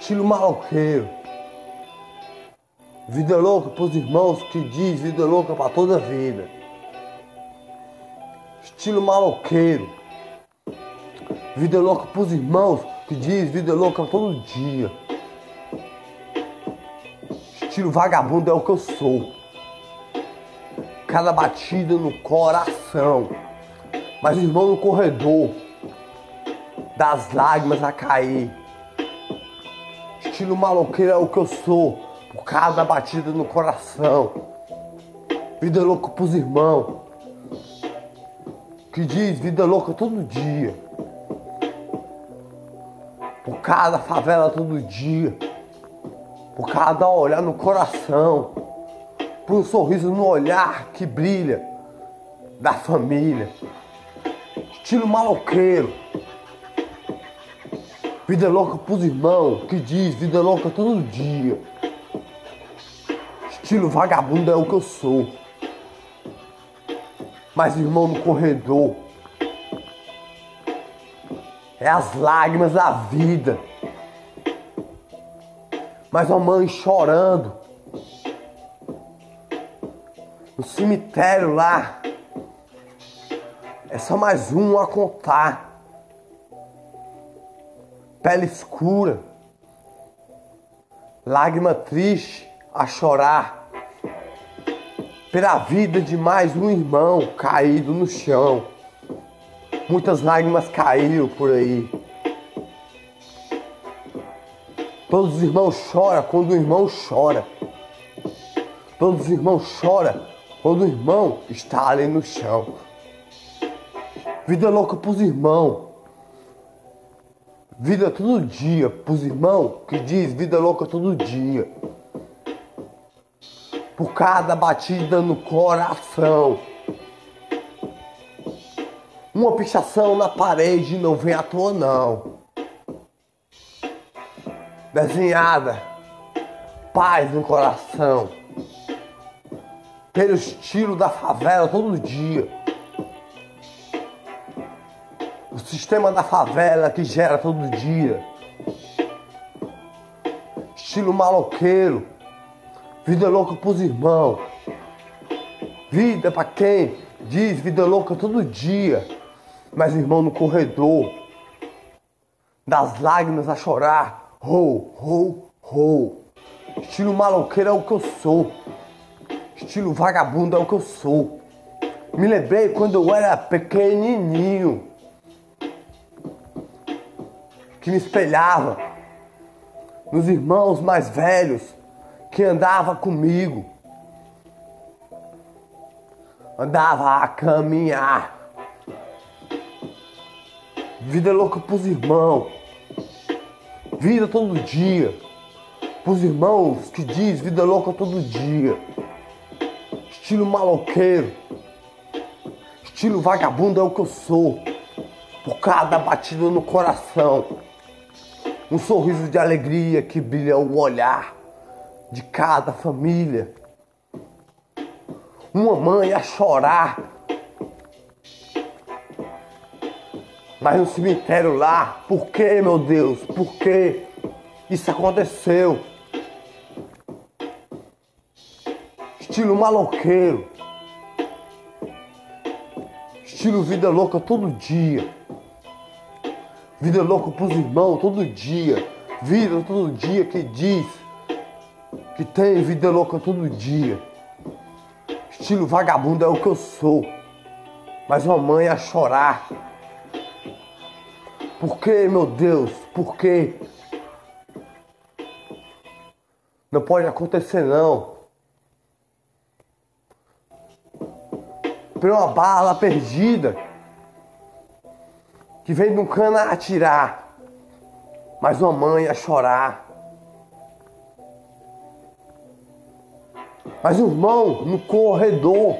Estilo maloqueiro. Vida louca pros irmãos que diz vida louca pra toda a vida. Estilo maloqueiro. Vida louca pros irmãos que diz vida louca todo dia. Estilo vagabundo é o que eu sou. Cada batida no coração. Mas irmão no corredor. Das lágrimas a cair. Estilo maloqueiro é o que eu sou. Por cada batida no coração. Vida louca pros irmãos. Que diz vida louca todo dia. Por cada favela todo dia. Por cada olhar no coração. Por um sorriso no olhar que brilha. Da família. Estilo maloqueiro. Vida louca pros irmãos, que diz vida louca todo dia. Estilo vagabundo é o que eu sou. Mas irmão no corredor. É as lágrimas da vida. Mas a mãe chorando. No cemitério lá. É só mais um a contar. Pele escura. Lágrima triste a chorar. Pela vida de mais um irmão caído no chão. Muitas lágrimas caíram por aí. Todos os irmãos choram quando o irmão chora. Todos os irmãos choram quando o irmão está ali no chão. Vida louca pros irmãos. Vida todo dia pros irmãos que diz vida louca todo dia. Por cada batida no coração. Uma pichação na parede não vem à toa não. Desenhada, paz no coração. Pelo estilo da favela todo dia. Sistema da favela que gera todo dia. Estilo maloqueiro. Vida louca pros irmãos. Vida pra quem diz vida louca todo dia. Mas irmão no corredor. Das lágrimas a chorar. Ho, ho, ho. Estilo maloqueiro é o que eu sou. Estilo vagabundo é o que eu sou. Me lembrei quando eu era pequenininho. Que me espelhava nos irmãos mais velhos que andava comigo. Andava a caminhar. Vida louca pros irmãos. Vida todo dia. Pros irmãos que diz vida louca todo dia. Estilo maloqueiro. Estilo vagabundo é o que eu sou. Por cada batida no coração. Um sorriso de alegria que brilha o olhar de cada família. Uma mãe a chorar. Mas no cemitério lá, por que, meu Deus? Por que isso aconteceu? Estilo maloqueiro. Estilo vida louca todo dia. Vida louca pros irmãos todo dia. Vida todo dia que diz que tem vida louca todo dia. Estilo vagabundo é o que eu sou. Mas uma mãe a chorar. Por que, meu Deus? Por que? Não pode acontecer não. Por uma bala perdida que vem de um cana atirar, mas uma mãe a chorar. Mas o irmão no corredor,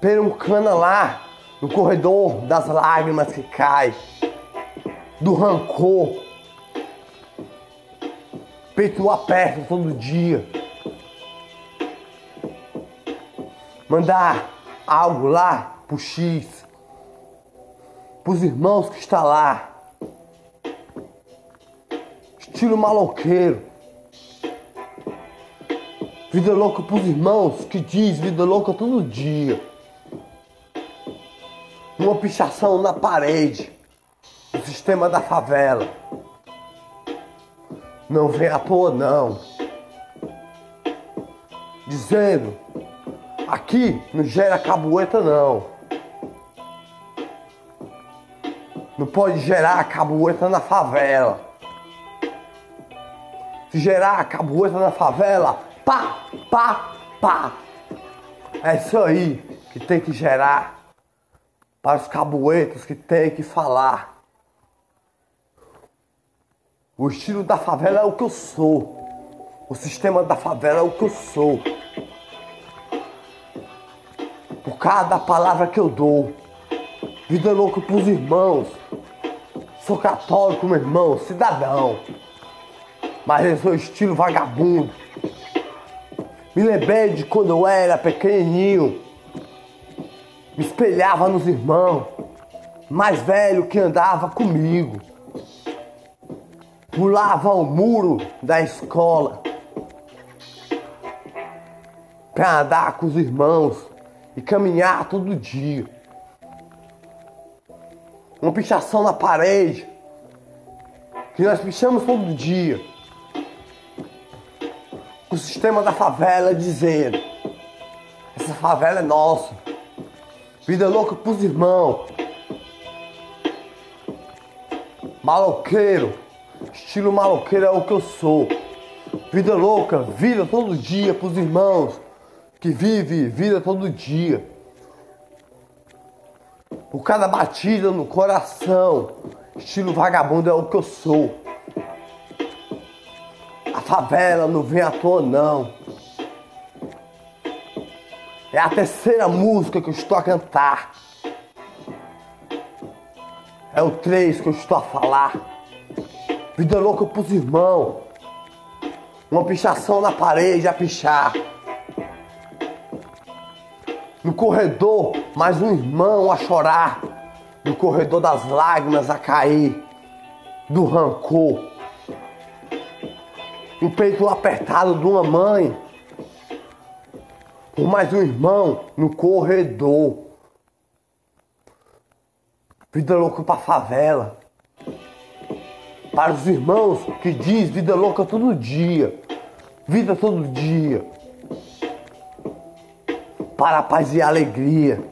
pelo um cana lá, no corredor das lágrimas que cai, do rancor, peito aperta todo dia. Mandar algo lá pro X, pros irmãos que está lá. Estilo maloqueiro. Vida louca pros irmãos que diz vida louca todo dia. Uma pichação na parede. O sistema da favela. Não vem à toa não. Dizendo, aqui não gera cabueta não. Não pode gerar cabueta na favela. Se gerar cabueta na favela, pá, pá, pá. É isso aí que tem que gerar para os cabuetos que tem que falar. O estilo da favela é o que eu sou. O sistema da favela é o que eu sou. Por cada palavra que eu dou. Vida louca pros irmãos. Sou católico, meu irmão, cidadão. Mas eu sou estilo vagabundo. Me lembrei de quando eu era pequenininho. Me espelhava nos irmãos. Mais velho que andava comigo. Pulava o muro da escola. Pra andar com os irmãos e caminhar todo dia. Uma pichação na parede. Que nós pichamos todo dia o sistema da favela dizendo: essa favela é nossa. Vida louca pros irmãos. Maloqueiro. Estilo maloqueiro é o que eu sou. Vida louca, vida todo dia pros irmãos que vive vida todo dia. Por cada batida no coração, estilo vagabundo é o que eu sou favela não vem à toa não. É a terceira música que eu estou a cantar. É o três que eu estou a falar. Vida louca pros irmãos. Uma pichação na parede a pichar. No corredor, mais um irmão a chorar. No corredor das lágrimas a cair. Do rancor o peito apertado de uma mãe, por mais um irmão no corredor. Vida louca pra favela. Para os irmãos que diz vida louca todo dia. Vida todo dia. Para a paz e a alegria.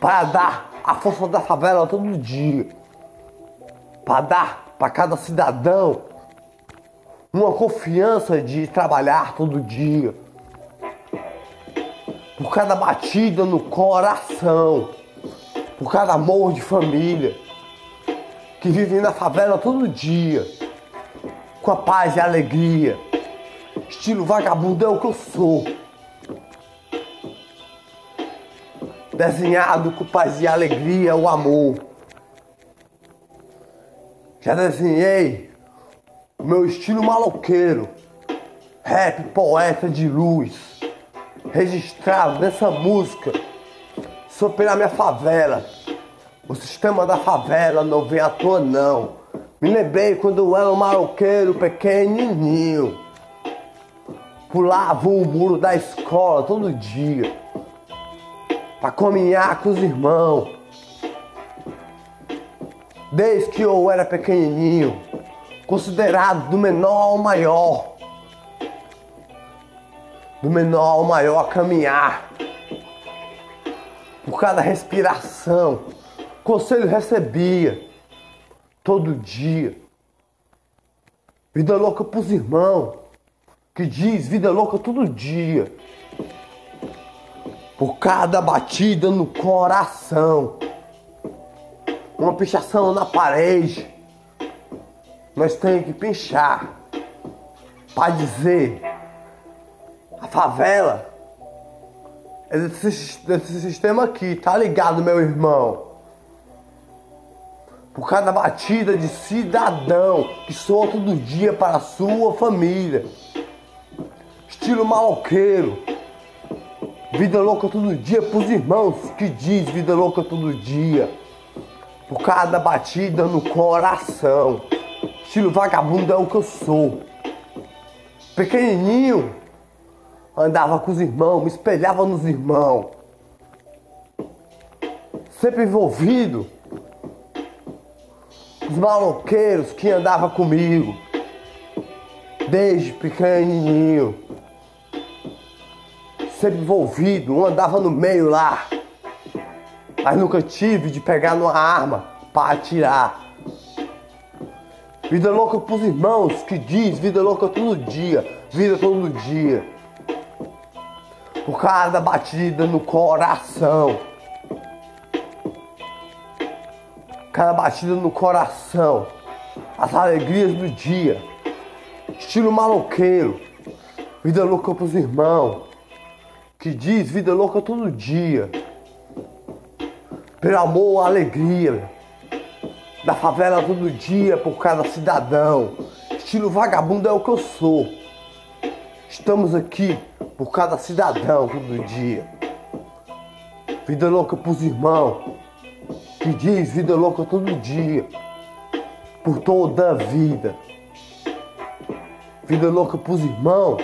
Para dar a força da favela todo dia. Para dar para cada cidadão uma confiança de trabalhar todo dia. Por cada batida no coração, por cada amor de família que vive na favela todo dia, com a paz e a alegria. Estilo vagabundo é o que eu sou. Desenhado com paz e alegria, o amor. Já desenhei o meu estilo maloqueiro, rap poeta de luz, registrado nessa música, sou pela minha favela. O sistema da favela não vem à toa não. Me lembrei quando eu era um maloqueiro pequenininho. Pulava o muro da escola todo dia. Pra caminhar com os irmãos. Desde que eu era pequenininho considerado do menor ao maior. Do menor ao maior a caminhar. Por cada respiração. Conselho recebia. Todo dia. Vida louca pros irmãos. Que diz vida louca todo dia. Por cada batida no coração. Uma pichação na parede nós temos que pinchar para dizer a favela é desse, desse sistema aqui, tá ligado, meu irmão? Por cada batida de cidadão que soa todo dia para a sua família. Estilo maloqueiro. Vida louca todo dia pros irmãos que diz vida louca todo dia. Por cada batida no coração Estilo vagabundo é o que eu sou. Pequenininho, andava com os irmãos, me espelhava nos irmãos. Sempre envolvido. Os maloqueiros que andavam comigo. Desde pequenininho. Sempre envolvido, um andava no meio lá. Mas nunca tive de pegar numa arma para atirar. Vida louca pros irmãos que diz vida louca todo dia, vida todo dia. Por cada batida no coração. Cada batida no coração. As alegrias do dia. Estilo maloqueiro. Vida louca pros irmãos. Que diz vida louca todo dia pelo amor, alegria. Da favela todo dia por cada cidadão. Estilo vagabundo é o que eu sou. Estamos aqui por cada cidadão todo dia. Vida louca pros irmãos. Que diz vida louca todo dia. Por toda a vida. Vida louca pros irmãos.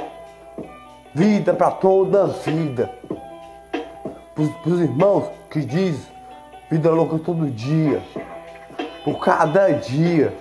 Vida para toda a vida. Pros, pros irmãos que diz Vida louca todo dia. Por cada dia.